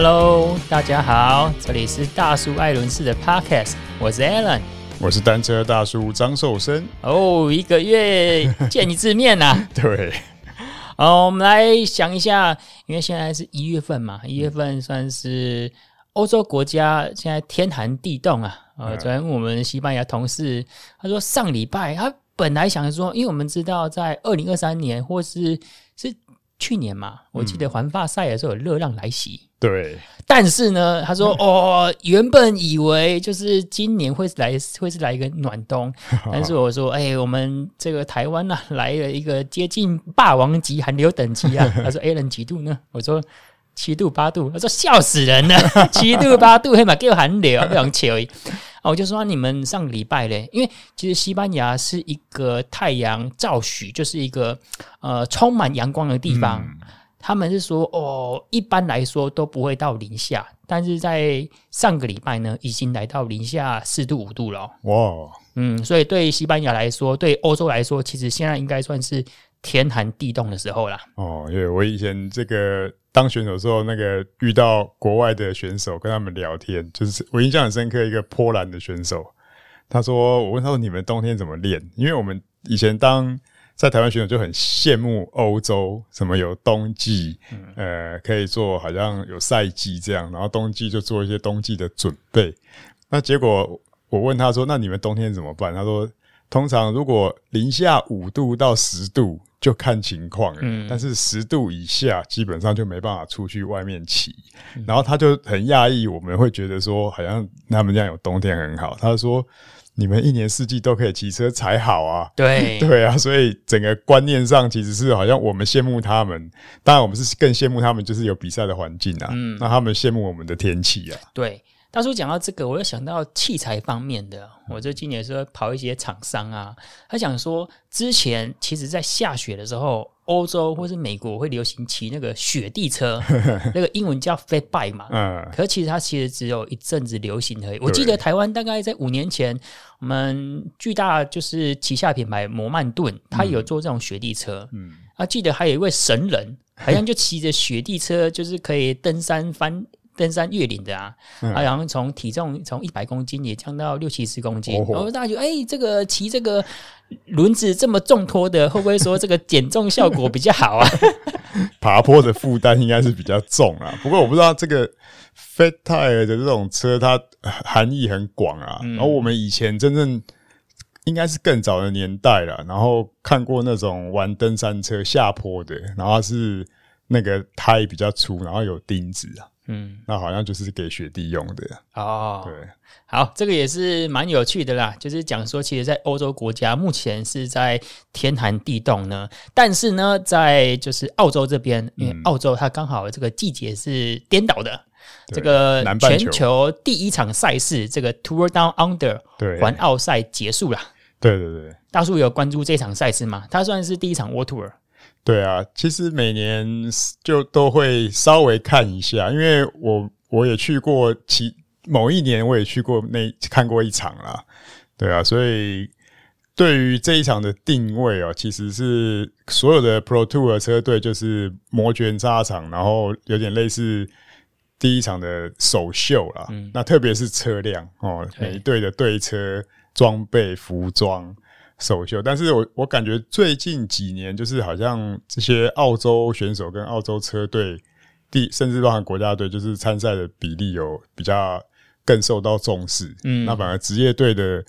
Hello，大家好，这里是大叔艾伦式的 Podcast，我是 Alan，我是单车大叔张寿生。哦，oh, 一个月 见一次面呐、啊。对，好，我们来想一下，因为现在是一月份嘛，一月份算是欧洲国家现在天寒地冻啊。呃，昨天我们西班牙同事他说，上礼拜他本来想说，因为我们知道在二零二三年或是是去年嘛，我记得环法赛的时候有热浪来袭。对，但是呢，他说哦，原本以为就是今年会来会是来一个暖冬，但是我说，哎、欸，我们这个台湾呐、啊，来了一个接近霸王级寒流等级啊。他说，Alan 几度呢？我说七度八度。他说笑死人了，七度八度，黑马给我寒流，非常巧。啊，我就说你们上礼拜嘞，因为其实西班牙是一个太阳照许，就是一个呃充满阳光的地方。嗯他们是说，哦，一般来说都不会到零下，但是在上个礼拜呢，已经来到零下四度五度了。哇，嗯，所以对西班牙来说，对欧洲来说，其实现在应该算是天寒地冻的时候啦。哦，因为我以前这个当选手的时候，那个遇到国外的选手跟他们聊天，就是我印象很深刻，一个波兰的选手，他说，我问他说，你们冬天怎么练？因为我们以前当在台湾选手就很羡慕欧洲，什么有冬季，呃，可以做好像有赛季这样，然后冬季就做一些冬季的准备。那结果我问他说：“那你们冬天怎么办？”他说：“通常如果零下五度到十度就看情况了，嗯，但是十度以下基本上就没办法出去外面骑。”然后他就很讶异，我们会觉得说好像他们这样有冬天很好。他说。你们一年四季都可以骑车才好啊！对 对啊，所以整个观念上其实是好像我们羡慕他们，当然我们是更羡慕他们，就是有比赛的环境啊。嗯，那他们羡慕我们的天气啊。对，大叔讲到这个，我又想到器材方面的。我最近也是跑一些厂商啊，他想说，之前其实在下雪的时候。欧洲或是美国会流行骑那个雪地车，那个英文叫 fat bike 嘛。嗯。可是其实它其实只有一阵子流行而已。我记得台湾大概在五年前，我们巨大就是旗下品牌摩曼顿，它有做这种雪地车。嗯。啊，记得还有一位神人，好像就骑着雪地车，就是可以登山翻。登山越岭的啊，嗯、啊，然后从体重从一百公斤也降到六七十公斤，哦、然后大家觉得，哎、欸，这个骑这个轮子这么重拖的，会不会说这个减重效果比较好啊？爬坡的负担应该是比较重啊，不过我不知道这个 Fat Tire 的这种车，它含义很广啊。嗯、然后我们以前真正应该是更早的年代了，然后看过那种玩登山车下坡的，然后是那个胎比较粗，然后有钉子啊。嗯，那好像就是给雪地用的哦。对，好，这个也是蛮有趣的啦。就是讲说，其实，在欧洲国家目前是在天寒地冻呢，但是呢，在就是澳洲这边，因为澳洲它刚好这个季节是颠倒的。嗯、这个全球第一场赛事，这个 Tour Down Under 环澳赛结束了。对对对，大叔有关注这场赛事吗？它算是第一场 World Tour。对啊，其实每年就都会稍微看一下，因为我我也去过其某一年我也去过那看过一场啦，对啊，所以对于这一场的定位哦，其实是所有的 Pro Tour 车队就是摩拳擦掌，然后有点类似第一场的首秀啦。嗯，那特别是车辆哦，每一队的队车装备服装。首秀，但是我我感觉最近几年，就是好像这些澳洲选手跟澳洲车队，第甚至包含国家队，就是参赛的比例有比较更受到重视。嗯，那反而职业队的，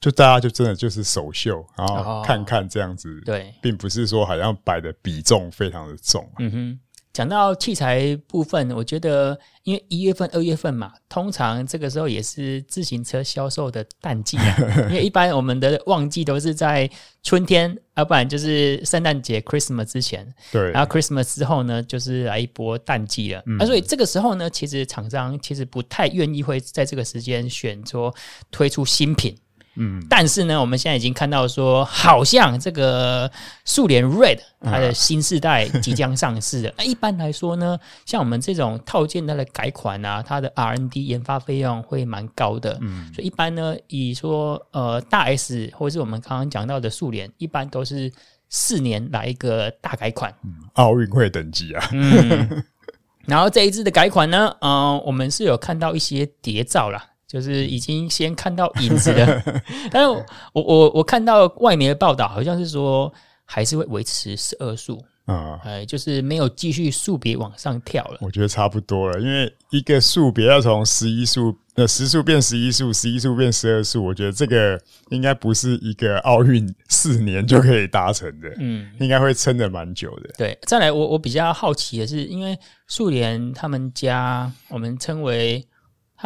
就大家就真的就是首秀，然后看看这样子，哦、对，并不是说好像摆的比重非常的重。嗯哼。讲到器材部分，我觉得因为一月份、二月份嘛，通常这个时候也是自行车销售的淡季啊。因为一般我们的旺季都是在春天，要不然就是圣诞节 （Christmas） 之前。对。然后 Christmas 之后呢，就是来一波淡季了。嗯。啊，所以这个时候呢，其实厂商其实不太愿意会在这个时间选说推出新品。嗯，但是呢，我们现在已经看到说，好像这个速联 Red 它的新世代即将上市了。那、啊、一般来说呢，像我们这种套件它的改款啊，它的 R&D 研发费用会蛮高的。嗯，所以一般呢，以说呃大 S 或是我们刚刚讲到的速联，一般都是四年来一个大改款。奥运会等级啊。嗯 然后这一次的改款呢，嗯、呃，我们是有看到一些谍照啦，就是已经先看到影子了。但是我我我看到外媒的报道，好像是说还是会维持十二速。啊，哎、嗯，就是没有继续速别往上跳了。我觉得差不多了，因为一个速别要从十一速呃十速变十一速，十一速变十二速，我觉得这个应该不是一个奥运四年就可以达成的。嗯，应该会撑的蛮久的。对，再来我我比较好奇的是，因为速联他们家我们称为。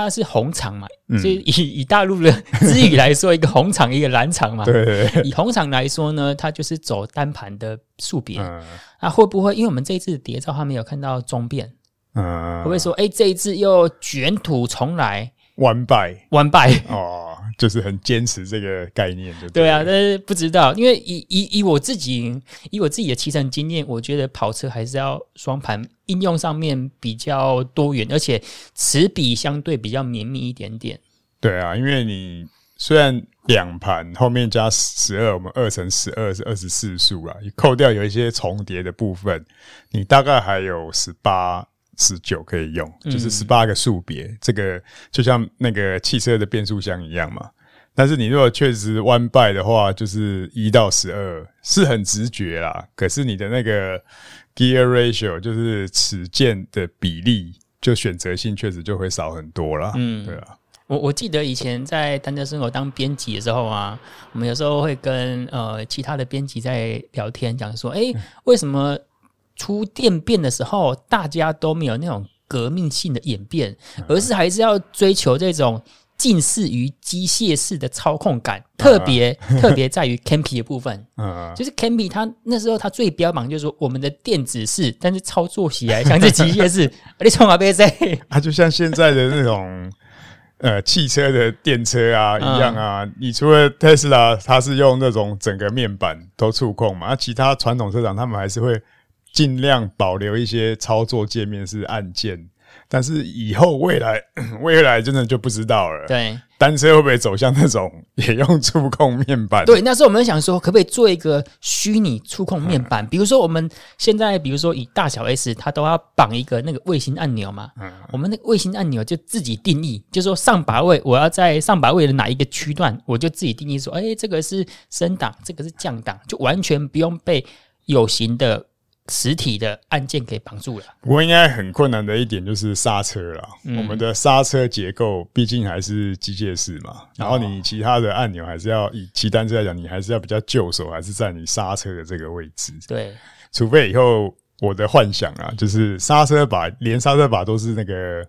它是红场嘛，嗯、所以以大陆的资语来说，一个红场，一个蓝场嘛。对。以红场来说呢，它就是走单盘的竖别。那、嗯、会不会因为我们这一次谍照，他没有看到中变？嗯。会不会说，哎、欸，这一次又卷土重来，One by One by 哦。就是很坚持这个概念，对，对啊，但是不知道，因为以以以我自己以我自己的骑乘经验，我觉得跑车还是要双盘，应用上面比较多元，而且齿比相对比较绵密一点点。对啊，因为你虽然两盘后面加十二，我们二乘十二是二十四速啊，你扣掉有一些重叠的部分，你大概还有十八。十九可以用，就是十八个速别，嗯、这个就像那个汽车的变速箱一样嘛。但是你如果确实 one by 的话，就是一到十二是很直觉啦。可是你的那个 gear ratio 就是齿键的比例，就选择性确实就会少很多啦。嗯，对啊。我我记得以前在单车生活当编辑的时候啊，我们有时候会跟呃其他的编辑在聊天，讲说，哎、欸，为什么？出电变的时候，大家都没有那种革命性的演变，而是还是要追求这种近似于机械式的操控感。特别 特别在于 Campy 的部分，就是 Campy 它那时候它最标榜就是说我们的电子式，但是操作起来像是机械式。你从哪边在？它 就像现在的那种呃汽车的电车啊一样啊。你除了 Tesla，它是用那种整个面板都触控嘛，啊其他传统车厂他们还是会。尽量保留一些操作界面是按键，但是以后未来 未来真的就不知道了。对，单车会不会走向那种也用触控面板？对，那时候我们想说，可不可以做一个虚拟触控面板？嗯、比如说我们现在，比如说以大小 S，它都要绑一个那个卫星按钮嘛。嗯，我们那个卫星按钮就自己定义，就说上把位，我要在上把位的哪一个区段，我就自己定义说，哎、欸，这个是升档，这个是降档，就完全不用被有形的。实体的按键给绑住了，不过应该很困难的一点就是刹车了。嗯、我们的刹车结构毕竟还是机械式嘛，然后你其他的按钮还是要以骑单车来讲，你还是要比较就手，还是在你刹车的这个位置。对，除非以后我的幻想啊，就是刹车把连刹车把都是那个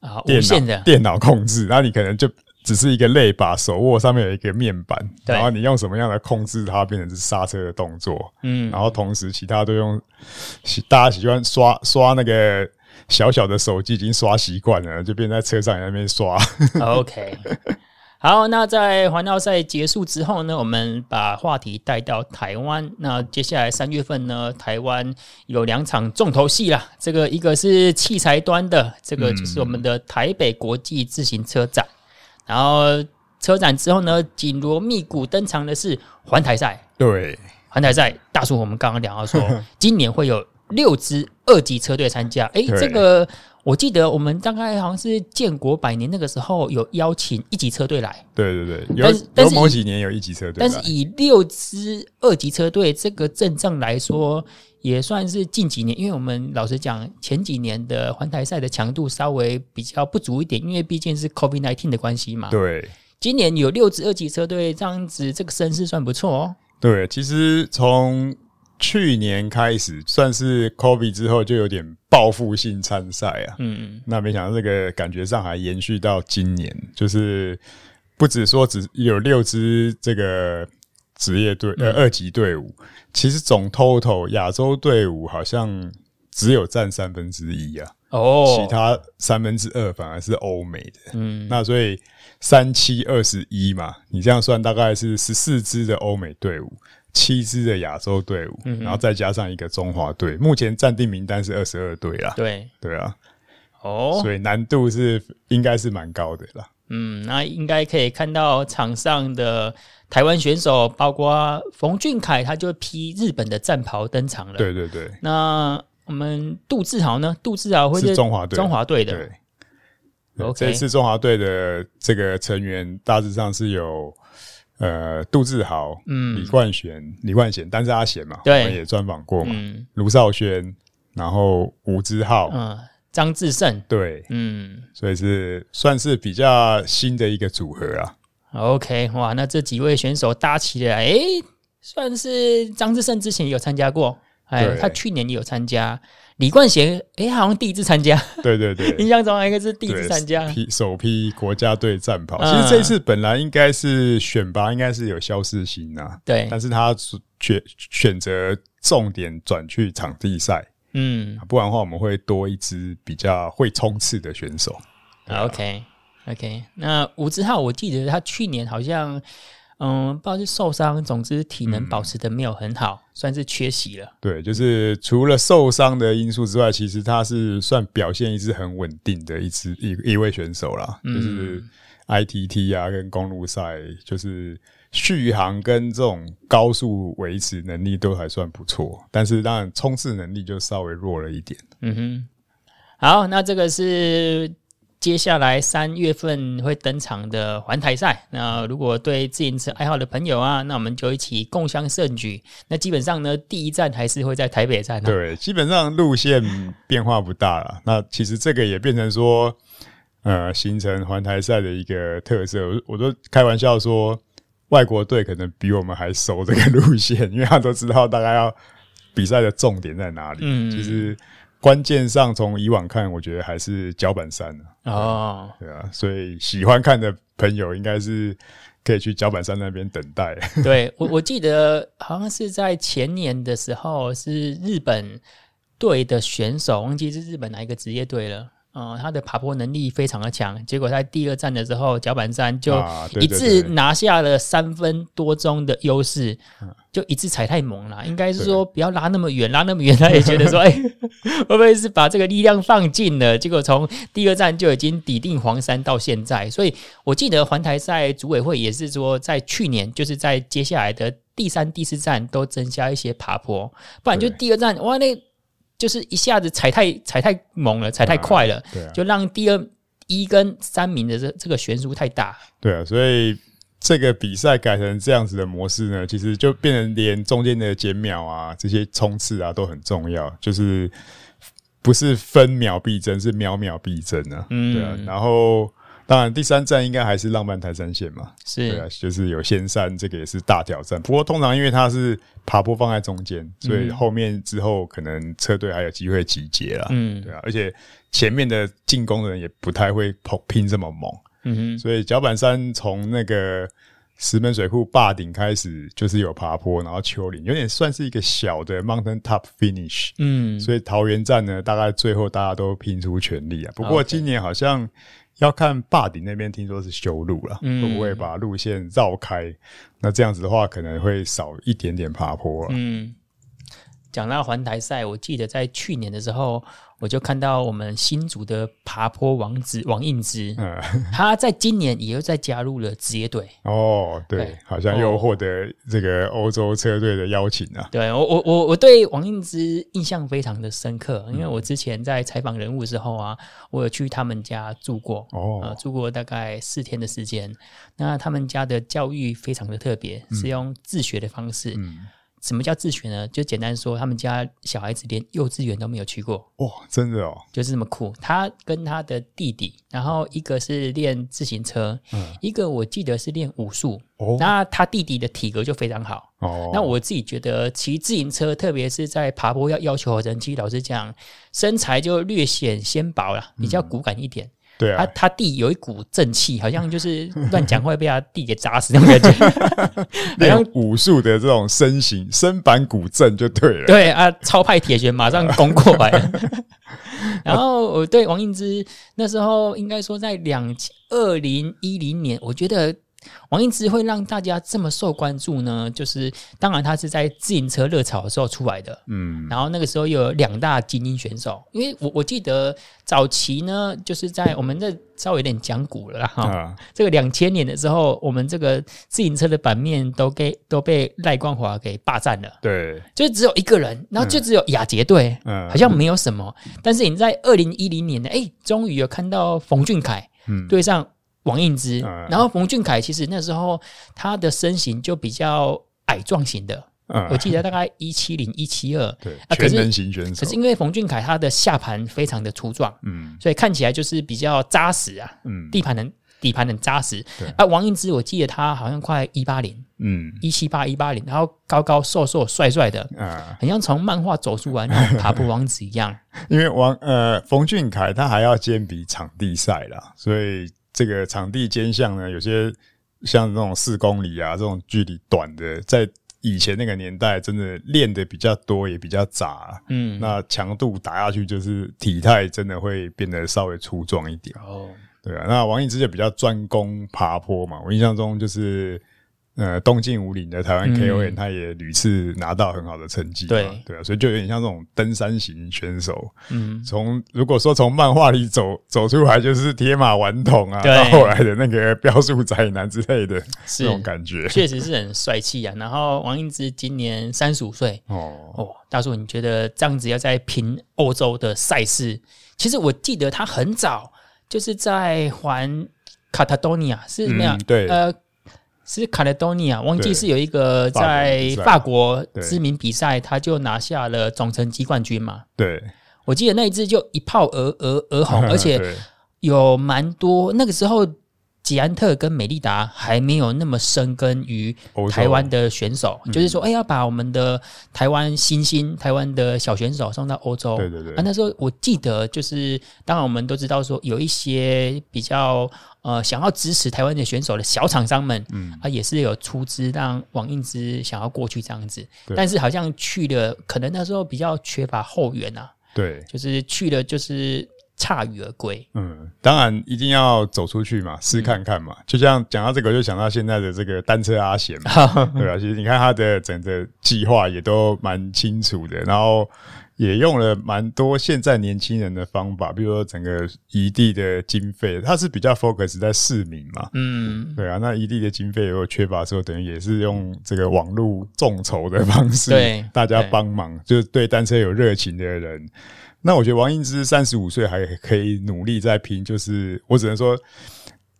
啊无线的电脑控制，那你可能就。只是一个类把，手握上面有一个面板，然后你用什么样的控制它，变成是刹车的动作。嗯，然后同时其他都用，大家喜欢刷刷那个小小的手机，已经刷习惯了，就变在车上那边刷。OK，好，那在环绕赛结束之后呢，我们把话题带到台湾。那接下来三月份呢，台湾有两场重头戏啦。这个一个是器材端的，这个就是我们的台北国际自行车展。然后车展之后呢，紧锣密鼓登场的是环台赛。对，环台赛，大叔，我们刚刚聊到说，今年会有六支二级车队参加。哎，这个我记得我们大概好像是建国百年那个时候有邀请一级车队来。对对对，有有某几年有一级车队，但是以六支二级车队这个阵仗来说。也算是近几年，因为我们老实讲，前几年的环台赛的强度稍微比较不足一点，因为毕竟是 COVID nineteen 的关系嘛。对，今年有六支二级车队，这样子这个声势算不错哦。对，其实从去年开始，算是 COVID 之后就有点报复性参赛啊。嗯，那没想到这个感觉上还延续到今年，就是不止说只有六支这个。职业队呃二级队伍，其实总 total 亚洲队伍好像只有占三分之一啊，哦，其他三分之二反而是欧美的，嗯，那所以三七二十一嘛，你这样算大概是十四支的欧美队伍，七支的亚洲队伍，嗯、然后再加上一个中华队，目前暂定名单是二十二队啦，对对啊，哦，所以难度是应该是蛮高的啦，嗯，那应该可以看到场上的。台湾选手包括冯俊凯，他就披日本的战袍登场了。对对对。那我们杜志豪呢？杜志豪会是中华队，中华队的。，OK，这次中华队的这个成员大致上是有呃杜志豪、嗯李冠贤、李冠贤，但是阿贤嘛，对，我们也专访过嘛，卢、嗯、少轩，然后吴之浩，嗯，张志胜，对，嗯，所以是算是比较新的一个组合啊。OK，哇，那这几位选手搭起来，哎，算是张志胜之前有参加过。哎，他去年也有参加，李冠贤，哎，好像第一次参加。对对对，印象中应该是第一次参加，批首批国家队战袍。其实这次本来应该是选拔，应该是有肖世新呐，对，但是他选选择重点转去场地赛，嗯，不然的话我们会多一支比较会冲刺的选手。OK OK，那吴志浩，我记得他去年好像。嗯，不知道是受伤，总之体能保持的没有很好，嗯，算是缺席了。对，就是除了受伤的因素之外，其实他是算表现一直很稳定的一支一一位选手啦，嗯。就是 ITT 啊，跟公路赛，就是续航跟这种高速维持能力都还算不错，但是当然冲刺能力就稍微弱了一点。嗯哼，好，那这个是。接下来三月份会登场的环台赛，那如果对自行车爱好的朋友啊，那我们就一起共襄盛举。那基本上呢，第一站还是会在台北站。对，基本上路线变化不大了。那其实这个也变成说，呃，形成环台赛的一个特色。我我都开玩笑说，外国队可能比我们还熟这个路线，因为他都知道大概要比赛的重点在哪里。嗯，其实。关键上，从以往看，我觉得还是脚本山哦，对啊，所以喜欢看的朋友，应该是可以去脚本山那边等待。对我，我记得好像是在前年的时候，是日本队的选手，忘记是日本哪一个职业队了。嗯，他的爬坡能力非常的强，结果在第二站的时候，脚板山就一次拿下了三分多钟的优势，就一次踩太猛了，应该是说不要拉那么远，拉那么远，他也觉得说，哎、欸，会不会是把这个力量放尽了？结果从第二站就已经抵定黄山到现在，所以我记得环台赛组委会也是说，在去年就是在接下来的第三、第四站都增加一些爬坡，不然就第二站哇那。就是一下子踩太踩太猛了，踩太快了，对啊，就让第二一跟三名的这这个悬殊太大。对啊，所以这个比赛改成这样子的模式呢，其实就变成连中间的减秒啊，这些冲刺啊都很重要，就是不是分秒必争，是秒秒必争啊。嗯，对啊，然后。当然，第三站应该还是浪漫台山线嘛，是，对啊，就是有仙山，这个也是大挑战。不过通常因为它是爬坡放在中间，所以后面之后可能车队还有机会集结啦。嗯，对啊，而且前面的进攻的人也不太会拼拼这么猛。嗯哼，所以脚板山从那个石门水库坝顶开始就是有爬坡，然后丘陵有点算是一个小的 mountain top finish。嗯，所以桃园站呢，大概最后大家都拼出全力啊。不过今年好像。要看坝顶那边，听说是修路了，嗯，会不会把路线绕开？那这样子的话，可能会少一点点爬坡了。嗯，讲到环台赛，我记得在去年的时候。我就看到我们新组的爬坡王子王映之，嗯，他在今年也又再加入了职业队。哦，对，好像又获得这个欧洲车队的邀请啊。对，我我我我对王映之印象非常的深刻，因为我之前在采访人物的时候啊，我有去他们家住过，哦，呃，住过大概四天的时间。那他们家的教育非常的特别，是用自学的方式。嗯。什么叫自学呢？就简单说，他们家小孩子连幼稚园都没有去过。哇，真的哦，就是这么酷。他跟他的弟弟，然后一个是练自行车，嗯，一个我记得是练武术。哦，那他弟弟的体格就非常好。哦，那我自己觉得骑自行车，特别是在爬坡要要求人机，老实讲，身材就略显纤薄了，比较骨感一点。嗯对啊，他他弟有一股正气，好像就是乱讲话会被他弟给砸死那种感觉。好像武术的这种身形，身板骨正就对了。对啊，超派铁拳马上攻过来了。然后我对王映之那时候应该说在两二零一零年，我觉得王一之会让大家这么受关注呢？就是当然他是在自行车热潮的时候出来的，嗯，然后那个时候有两大精英选手，因为我我记得早期呢，就是在我们这稍微有点讲古了哈，啊、这个两千年的时候，我们这个自行车的版面都给都被赖冠华给霸占了，对，就只有一个人，然后就只有亚捷队，嗯，好像没有什么，嗯、但是你在二零一零年呢，哎，终于有看到冯俊凯，嗯，对上。王映之，然后冯俊凯其实那时候他的身形就比较矮壮型的，嗯、我记得大概一七零一七二，对，全能型选手。可是因为冯俊凯他的下盘非常的粗壮，嗯，所以看起来就是比较扎实啊，嗯，地盘能底盘很扎实。啊，王映之我记得他好像快一八零，嗯，一七八一八零，然后高高瘦瘦帅帅的，啊，很像从漫画走出来那种 爬坡王子一样。因为王呃冯俊凯他还要兼比场地赛啦，所以。这个场地间项呢，有些像那种四公里啊，这种距离短的，在以前那个年代，真的练的比较多，也比较杂。嗯，那强度打下去，就是体态真的会变得稍微粗壮一点。哦，对啊。那王毅之就比较专攻爬坡嘛，我印象中就是。呃，东进五岭的台湾 KOM，他也屡次拿到很好的成绩，对对啊，所以就有点像这种登山型选手。嗯，从如果说从漫画里走 走出来，就是铁马顽童啊，对到后来的那个标速宅男之类的这种感觉，确实是很帅气啊。然后王英之今年三十五岁哦哦，大叔，你觉得这样子要在拼欧洲的赛事？其实我记得他很早就是在环卡塔多尼亚是怎么样？对，呃。是卡雷多尼亚，忘记是有一个在法国知名比赛，他就拿下了总成绩冠军嘛。对，我记得那一次就一炮而而而红，而且有蛮多那个时候。捷安特跟美利达还没有那么深耕于台湾的选手，洲就是说，哎、欸，要把我们的台湾新星、台湾的小选手送到欧洲。对对对。啊，那时候我记得，就是当然我们都知道说，有一些比较呃想要支持台湾的选手的小厂商们，嗯啊，也是有出资让王映之想要过去这样子。但是好像去了，可能那时候比较缺乏后援啊。对。就是去了，就是。鎩羽而归。嗯，当然一定要走出去嘛，试看看嘛。嗯、就像讲到这个，就想到现在的这个单车阿贤嘛，对吧？其实你看他的整个计划也都蛮清楚的，然后也用了蛮多现在年轻人的方法，比如说整个移地的经费，它是比较 focus 在市民嘛，嗯，对啊。那移地的经费如果缺乏的时候，等于也是用这个网络众筹的方式，对，大家帮忙，就是对单车有热情的人。那我觉得王英之三十五岁还可以努力再拼，就是我只能说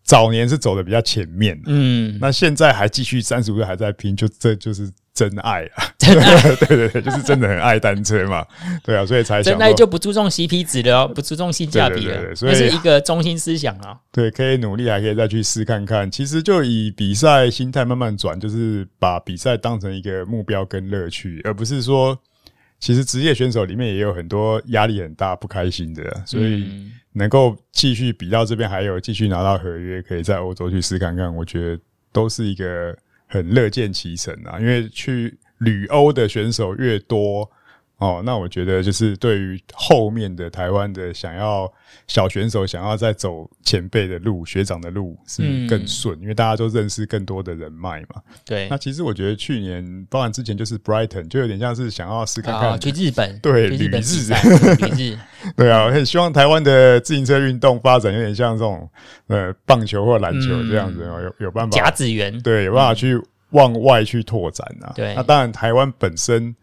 早年是走的比较前面，嗯，那现在还继续三十五岁还在拼，就这就是真爱啊！真爱，对对对，就是真的很爱单车嘛，对啊，所以才想真爱就不注重 CP 值了，不注重性价比了，所以是一个中心思想啊。对，可以努力，还可以再去试看看。其实就以比赛心态慢慢转，就是把比赛当成一个目标跟乐趣，而不是说。其实职业选手里面也有很多压力很大、不开心的，所以能够继续比到这边，还有继续拿到合约，可以在欧洲去试看看，我觉得都是一个很乐见其成啊。因为去旅欧的选手越多。哦，那我觉得就是对于后面的台湾的想要小选手想要再走前辈的路、学长的路是更顺，嗯、因为大家都认识更多的人脉嘛。对。那其实我觉得去年，包含之前就是 Brighton，就有点像是想要试看看、哦、去日本，对，旅日，旅日。对啊，我很希望台湾的自行车运动发展有点像这种呃棒球或篮球这样子，嗯、有有办法甲子园，对，有办法去往外去拓展啊。对。那当然，台湾本身。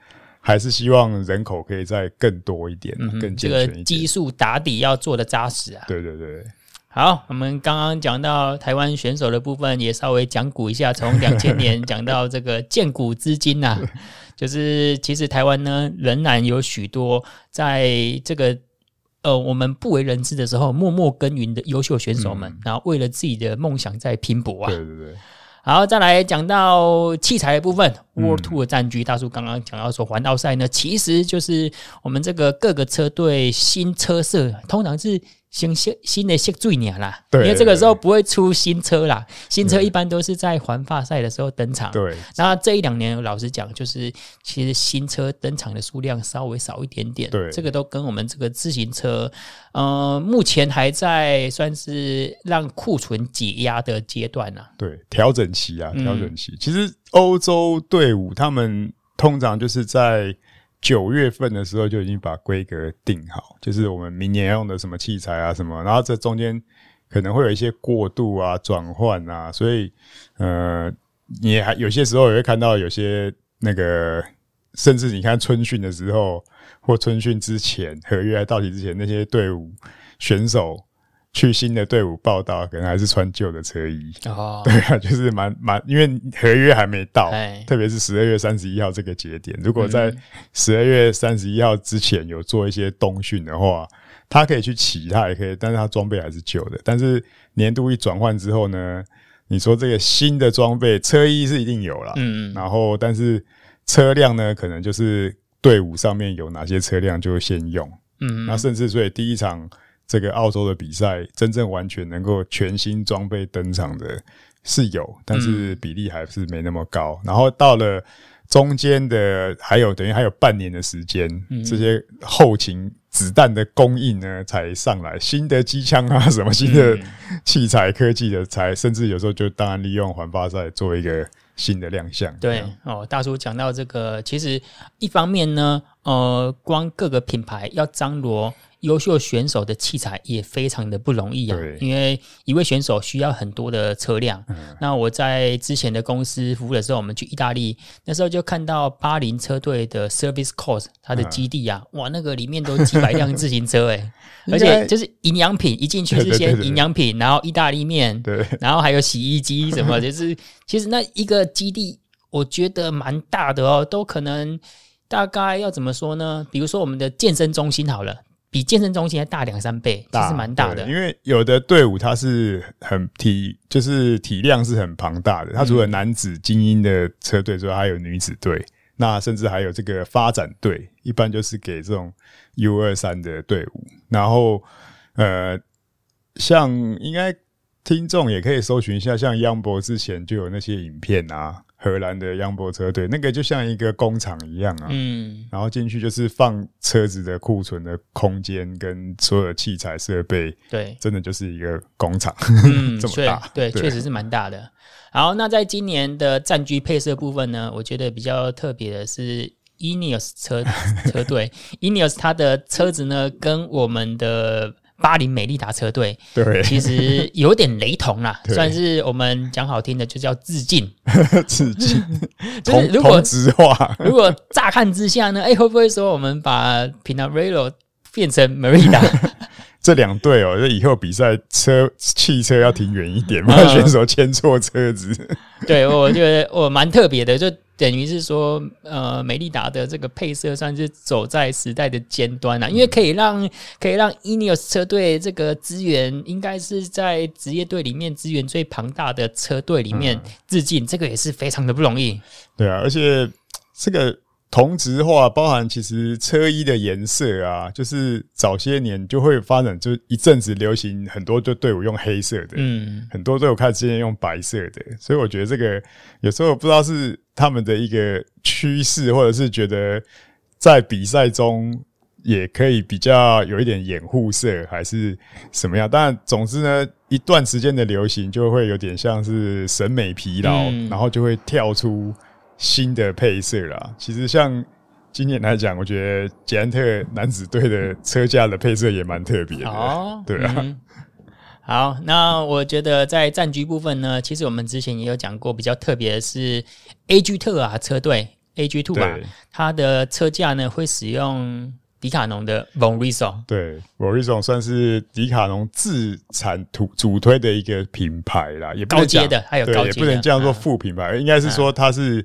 还是希望人口可以再更多一点，更健全一点。这个基数打底要做的扎实啊！对对对。好，我们刚刚讲到台湾选手的部分，也稍微讲古一下，从两千年 讲到这个建古至今呐、啊，就是其实台湾呢仍然有许多在这个呃我们不为人知的时候默默耕耘的优秀选手们，嗯、然后为了自己的梦想在拼搏啊！对对对。好，再来讲到器材的部分，World Tour 的战局，大叔刚刚讲到说环澳赛呢，其实就是我们这个各个车队新车色，通常是新新新的新最年啦，对，因为这个时候不会出新车啦，新车一般都是在环法赛的时候登场。对，那这一两年老实讲，就是其实新车登场的数量稍微少一点点。对，这个都跟我们这个自行车，呃，目前还在算是让库存解压的阶段呢、啊。对，调整期啊，调整期。嗯、其实欧洲队伍他们通常就是在。九月份的时候就已经把规格定好，就是我们明年要用的什么器材啊什么，然后这中间可能会有一些过渡啊、转换啊，所以呃，你还有些时候也会看到有些那个，甚至你看春训的时候或春训之前合约到期之前，那些队伍选手。去新的队伍报到，可能还是穿旧的车衣。哦，对啊，就是蛮蛮，因为合约还没到，特别是十二月三十一号这个节点，如果在十二月三十一号之前有做一些冬训的话，他可以去骑，他也可以，但是他装备还是旧的。但是年度一转换之后呢，你说这个新的装备，车衣是一定有啦，嗯，然后但是车辆呢，可能就是队伍上面有哪些车辆就先用，嗯，那甚至所以第一场。这个澳洲的比赛，真正完全能够全新装备登场的是有，但是比例还是没那么高。然后到了中间的，还有等于还有半年的时间，这些后勤子弹的供应呢才上来，新的机枪啊，什么新的器材科技的才，甚至有时候就当然利用环发赛做一个新的亮相。对哦，大叔讲到这个，其实一方面呢，呃，光各个品牌要张罗。优秀选手的器材也非常的不容易啊，因为一位选手需要很多的车辆。那我在之前的公司服务的时候，我们去意大利，那时候就看到巴林车队的 Service Course，它的基地啊，哇，那个里面都几百辆自行车诶，而且就是营养品一进去是些营养品，然后意大利面，对，然后还有洗衣机什么，就是其实那一个基地我觉得蛮大的哦，都可能大概要怎么说呢？比如说我们的健身中心好了。比健身中心还大两三倍，其实蛮大的。因为有的队伍它是很体，就是体量是很庞大的。它除了男子精英的车队之外，还有女子队，那甚至还有这个发展队，一般就是给这种 U 二三的队伍。然后，呃，像应该听众也可以搜寻一下，像央博之前就有那些影片啊。荷兰的央博车队，那个就像一个工厂一样啊，嗯，然后进去就是放车子的库存的空间跟所有的器材设备，对，真的就是一个工厂，嗯，这么大，对，确实是蛮大的。好，那在今年的战车配色部分呢，我觉得比较特别的是 Ineos 车车队，Ineos 它的车子呢跟我们的。巴黎美利达车队，对，其实有点雷同 啦，算是我们讲好听的，就叫致敬，致敬。就是如果直话，如果乍看之下呢，哎、欸，会不会说我们把 Pinarello 变成美利达？这两队哦，就以后比赛车汽车要停远一点，怕选手牵错车子。对，我觉得我蛮特别的，就。等于是说，呃，美利达的这个配色算是走在时代的尖端啊，因为可以让可以让 Ineos 车队这个资源，应该是在职业队里面资源最庞大的车队里面致敬，嗯，这个也是非常的不容易。对啊，而且这个。同质化包含其实车衣的颜色啊，就是早些年就会发展，就一阵子流行很多就队伍用黑色的，嗯，很多队伍开始之前用白色的，所以我觉得这个有时候不知道是他们的一个趋势，或者是觉得在比赛中也可以比较有一点掩护色，还是什么样。但总之呢，一段时间的流行就会有点像是审美疲劳，嗯，然后就会跳出。新的配色啦，其实像今年来讲，我觉得捷安特男子队的车架的配色也蛮特别的。哦，对啊、嗯。好，那我觉得在战局部分呢，其实我们之前也有讲过，比较特别的是 AG 特啊车队 AG Two 吧，它的车架呢会使用。迪卡侬的 Von Risson 对 Von Risson 算是迪卡侬自产主主推的一个品牌啦，也不高阶的，还有高阶的，也不能这样说副品牌，啊、应该是说它是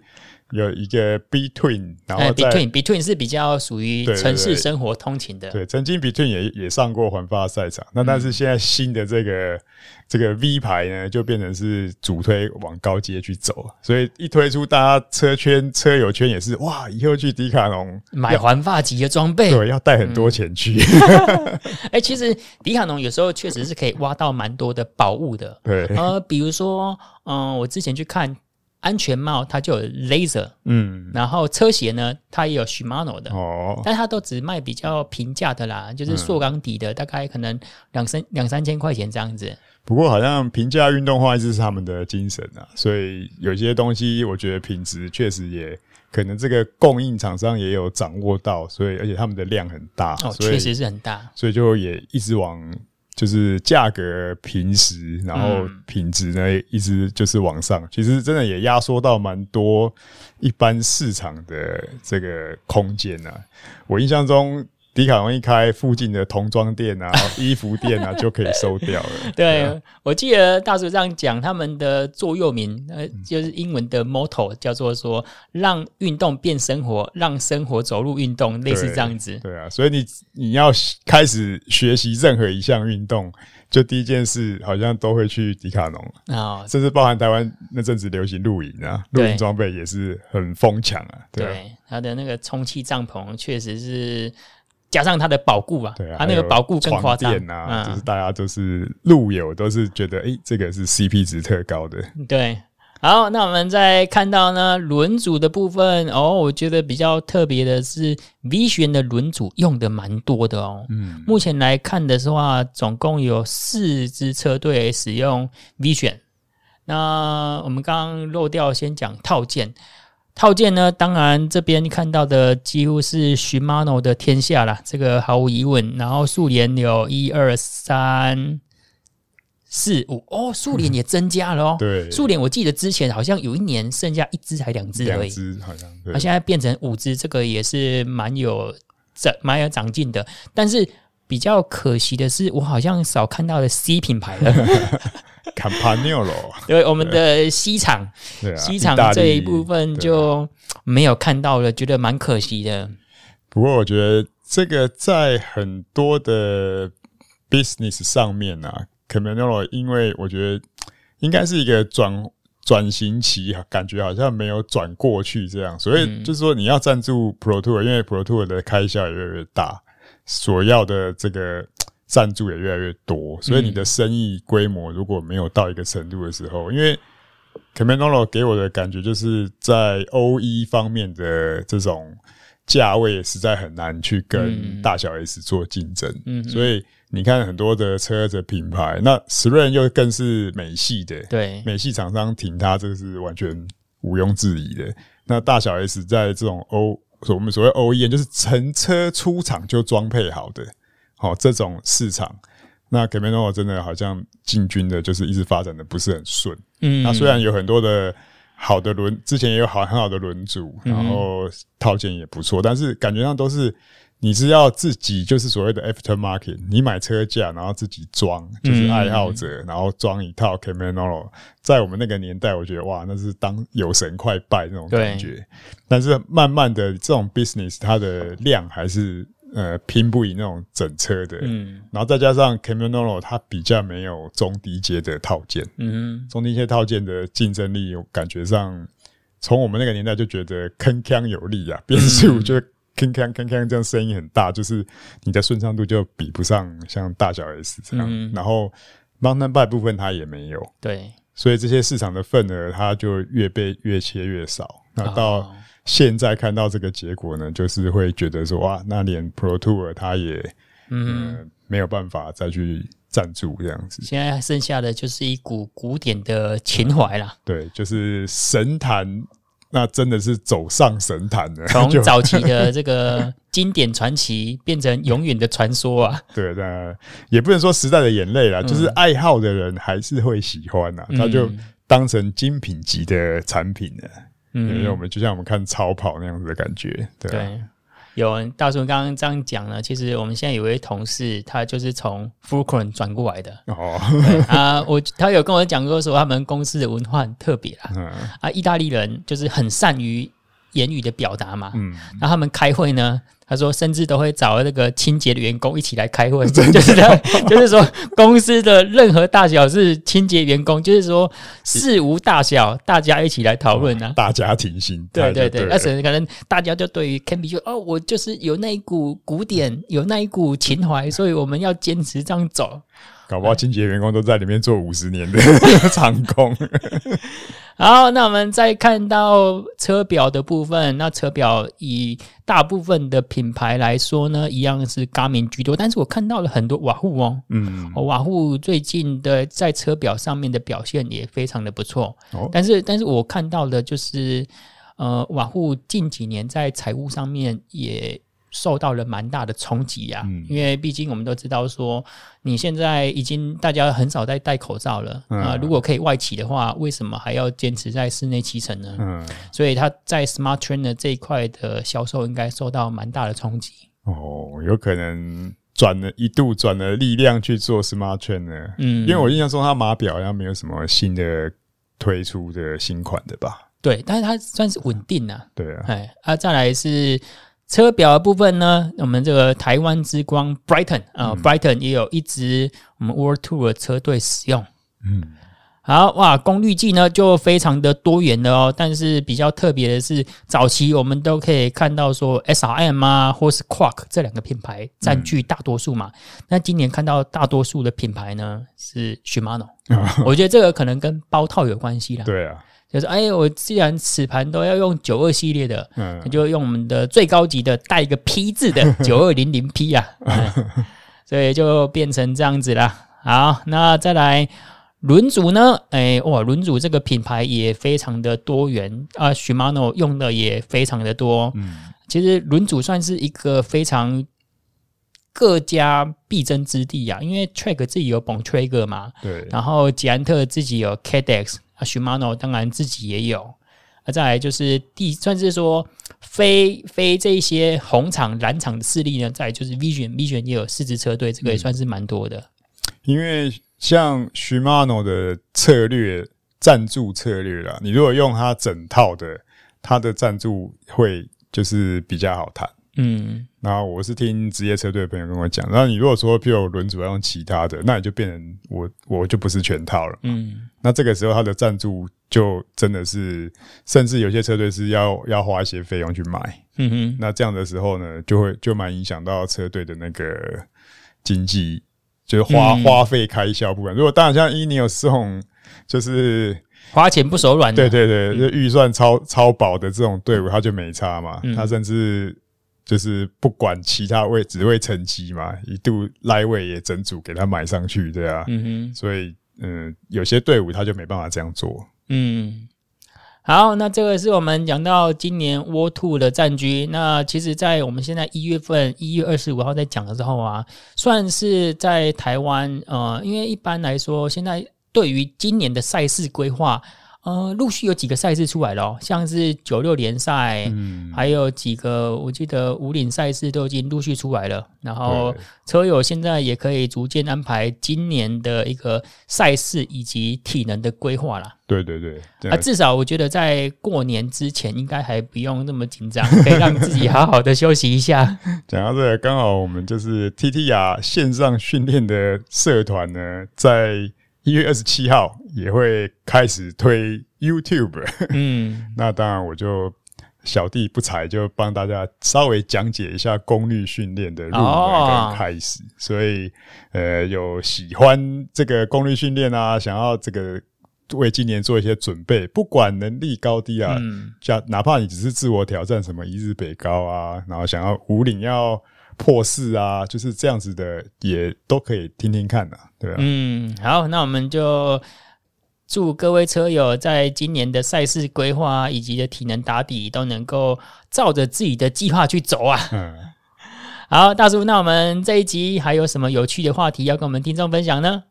有一个 Between，然后、哎、Between Between 是比较属于城市生活通勤的。对，对，对，曾经 Between 也也上过环法赛场，那但是现在新的这个、嗯、这个 V 牌呢，就变成是主推往高阶去走，所以一推出，大家车圈车友圈也是哇，以后去迪卡侬买环法级的装备，对，要带很多钱去。哎、嗯欸，其实迪卡侬有时候确实是可以挖到蛮多的宝物的，对，呃，比如说，嗯、呃，我之前去看。安全帽它就有 laser，嗯，然后车鞋呢，它也有 Shimano 的，哦，但它都只卖比较平价的啦，就是塑钢底的，嗯、大概可能两三两三千块钱这样子。不过好像平价运动化一直是他们的精神啊，所以有些东西我觉得品质确实也可能这个供应厂商也有掌握到，所以而且他们的量很大，哦，确实是很大，所以就也一直往。就是价格平实，然后品质呢、嗯、一直就是往上，其实真的也压缩到蛮多一般市场的这个空间呢。我印象中。迪卡侬一开，附近的童装店啊、衣服店啊，就可以收掉了。对，啊、我记得大叔这样讲，他们的座右铭，呃，就是英文的 motto，叫做说“让运动变生活，让生活走入运动”，类似这样子。对啊，所以你你要开始学习任何一项运动，就第一件事好像都会去迪卡侬啊，哦、甚至包含台湾那阵子流行露营啊，露营装备也是很疯抢啊。对，啊对，他的那个充气帐篷确实是。加上它的保固啊，对啊，它那个保固更夸张啊，就是大家都是路友都是觉得，哎、欸，这个是 CP 值特高的。对，好，那我们再看到呢，轮组的部分哦，我觉得比较特别的是 Vision 的轮组用的蛮多的哦。嗯，目前来看的话，总共有四支车队使用 Vision。那我们刚刚漏掉先讲套件。套件呢，当然这边看到的几乎是 Shimano 的天下啦，这个毫无疑问。然后速联有一二三四五哦，速联也增加了哦。对，速联我记得之前好像有一年剩下一只还两只而已，两只好像。它现在变成五只，这个也是蛮有长蛮有长进的。但是比较可惜的是，我好像少看到了 C 品牌了。Campagnolo，对，我们的西厂，西厂这一部分就没有看到了，觉得蛮可惜的。不过我觉得这个在很多的 business 上面啊，Campagnolo，因为我觉得应该是一个转转型期，感觉好像没有转过去这样，所以就是说你要赞助 Pro Tour，因为 Pro Tour 的开销也越来越大，所要的这个。赞助也越来越多，所以你的生意规模如果没有到一个程度的时候，嗯、因为 Campagnolo 给我的感觉就是在 OE 方面的这种价位实在很难去跟大小 S 做竞争，嗯，所以你看很多的车子品牌，那 SRAM 又更是美系的，对，美系厂商挺它，这个是完全毋庸置疑的。那大小 S 在这种 O，我们所谓 OEM 就是乘车出厂就装配好的。好、哦，这种市场，那 Campagnolo 真的好像进军的，就是一直发展的不是很顺。嗯，那虽然有很多的好的轮，之前也有好很好的轮组，然后套件也不错，但是感觉上都是你是要自己，就是所谓的 aftermarket，你买车架，然后自己装，就是爱好者，然后装一套 Campagnolo，在我们那个年代，我觉得哇，那是当有神快拜那种感觉。但是慢慢的，这种 business 它的量还是。呃，拼不赢那种整车的，嗯，然后再加上 Campagnolo 它比较没有中低阶的套件，嗯，中低阶套件的竞争力，我感觉上从我们那个年代就觉得铿锵有力啊，变速就铿锵铿锵这样声音很大，就是你的顺畅度就比不上像大小 S 这样，嗯、然后 Mountain Bike 部分它也没有，对，所以这些市场的份额它就越被越切越少，那到。哦现在看到这个结果呢，就是会觉得说哇，那连 Pro Tour 它也嗯、呃、没有办法再去赞助这样子。现在剩下的就是一股古典的情怀啦。对，就是神坛，那真的是走上神坛了。从早期的这个 经典传奇变成永远的传说啊。对，那也不能说时代的眼泪啦，就是爱好的人还是会喜欢呐，他就当成精品级的产品了。嗯，因为我们就像我们看超跑那样子的感觉，对，啊、对。有大叔刚刚这样讲呢，其实我们现在有一位同事，他就是从 Fulcrum 转过来的。哦，啊，我他有跟我讲过说，他们公司的文化很特别啦。嗯、啊，意大利人就是很善于言语的表达嘛。嗯，然后他们开会呢，他说甚至都会找那个清洁的员工一起来开会，就是这样，就是说公司的任何大小是清洁员工，就是说事无大小，大家一起来讨论啊。大家庭心态，对对对，那可能可能大家就对于 Cambie 就哦，我就是有那一股古典，有那一股情怀，所以我们要坚持这样走。搞不好清洁员工都在里面做五十年的 长工。好，那我们再看到车表的部分。那车表以大部分的品牌来说呢，一样是 Garmin 居多。但是我看到了很多瓦户哦，嗯，瓦户最近的在车表上面的表现也非常的不错。哦，但是，但是我看到的就是，呃，瓦户近几年在财务上面也。受到了蛮大的冲击呀，因为毕竟我们都知道说，你现在已经大家很少在戴口罩了啊。如果可以外企的话，为什么还要坚持在室内骑乘呢？嗯，所以他在 Smart Trainer 这一块的销售应该受到蛮大的冲击。哦，有可能转了一度转了力量去做 Smart Trainer。嗯，因为我印象中他码表好像没有什么新的推出的新款的吧？对，但是它算是稳定啊。对啊，哎，啊，再来是。车表的部分呢，我们这个台湾之光 Brighton 啊、呃嗯、，Brighton 也有一支我们 World Tour 的车队使用。嗯，好哇，功率计呢就非常的多元的哦。但是比较特别的是，早期我们都可以看到说 SRM 啊，或是 Quark 这两个品牌占据大多数嘛。那、嗯、今年看到大多数的品牌呢是 Shimano，我觉得这个可能跟包套有关系啦。对啊。就是哎，我既然此盘都要用九二系列的，嗯，就用我们的最高级的带一个 P 字的 九二零零 P 啊，所以就变成这样子啦。好，那再来轮组呢？哎，哇，轮组这个品牌也非常的多元啊，Shimano 用的也非常的多。嗯，其实轮组算是一个非常各家必争之地啊，因为 Trek 自己有 Bontrager 嘛，对，然后捷安特自己有 Cadex。啊，Shimano 当然自己也有，啊，再来就是第算是说非非这一些红厂蓝厂的势力呢，再来就是 Vision，Vision 也有四支车队，这个也算是蛮多的。因为像 Shimano 的策略赞助策略啦，你如果用它整套的，它的赞助会就是比较好谈。嗯，然后我是听职业车队的朋友跟我讲，然后你如果说譬如轮组要用其他的，那你就变成我我就不是全套了。嗯，那这个时候他的赞助就真的是，甚至有些车队是要要花一些费用去买。嗯哼，那这样的时候呢，就会就蛮影响到车队的那个经济，就是花、嗯、花费开销部分。如果当然像 Ineos 这种，就是花钱不手软，对对对，就预算超超薄的这种队伍，他就没差嘛，他甚至。就是不管其他位，只为成绩嘛，一度赖位也整组给他买上去，对啊，嗯哼，所以嗯，有些队伍他就没办法这样做。嗯，好，那这个是我们讲到今年 World Tour 的战局。那其实，在我们现在一月份一月二十五号在讲的时候啊，算是在台湾，呃，因为一般来说，现在对于今年的赛事规划。呃，陆续有几个赛事出来了，像是九六联赛，嗯，还有几个我记得五岭赛事都已经陆续出来了。然后车友现在也可以逐渐安排今年的一个赛事以及体能的规划了。对对对，啊，至少我觉得在过年之前应该还不用那么紧张，可以让自己好好的休息一下。讲到这个，刚好我们就是 TTR 线上训练的社团呢，在。一月二十七号也会开始推 YouTube，嗯，那当然我就小弟不才，就帮大家稍微讲解一下功率训练的入门跟开始。所以，呃，有喜欢这个功率训练啊，想要这个为今年做一些准备，不管能力高低啊，像哪怕你只是自我挑战什么一日北高啊，然后想要五岭要。破四啊，就是这样子的，也都可以听听看的，对啊。嗯，好，那我们就祝各位车友在今年的赛事规划以及的体能打底都能够照着自己的计划去走啊。嗯，好，大叔，那我们这一集还有什么有趣的话题要跟我们听众分享呢？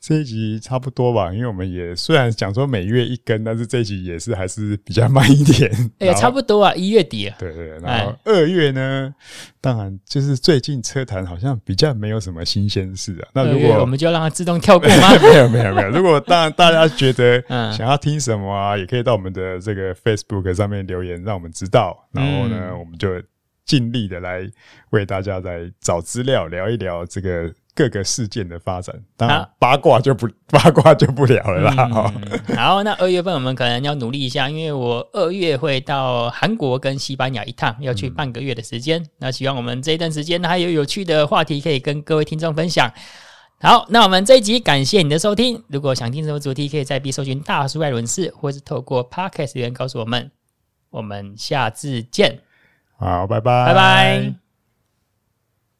这一集差不多吧，因为我们也虽然讲说每月一更，但是这一集也是还是比较慢一点。哎、欸，差不多啊，一月底。对，对对，然后二月呢，哎、当然就是最近车坛好像比较没有什么新鲜事啊。那如果我们就让它自动跳过吗？没有没有没有。如果当然大家觉得 想要听什么啊，也可以到我们的这个 Facebook 上面留言，让我们知道。然后呢，嗯、我们就尽力的来为大家来找资料，聊一聊这个。各个事件的发展，当然八卦就不 八卦就不聊了啦。嗯、好，那二月份我们可能要努力一下，因为我二月会到韩国跟西班牙一趟，要去半个月的时间。嗯、那希望我们这一段时间还有有趣的话题可以跟各位听众分享。好，那我们这一集感谢你的收听。如果想听什么主题，可以在 B 搜寻大叔爱轮事，或是透过 Podcast 留言告诉我们。我们下次见。好，拜拜，拜拜。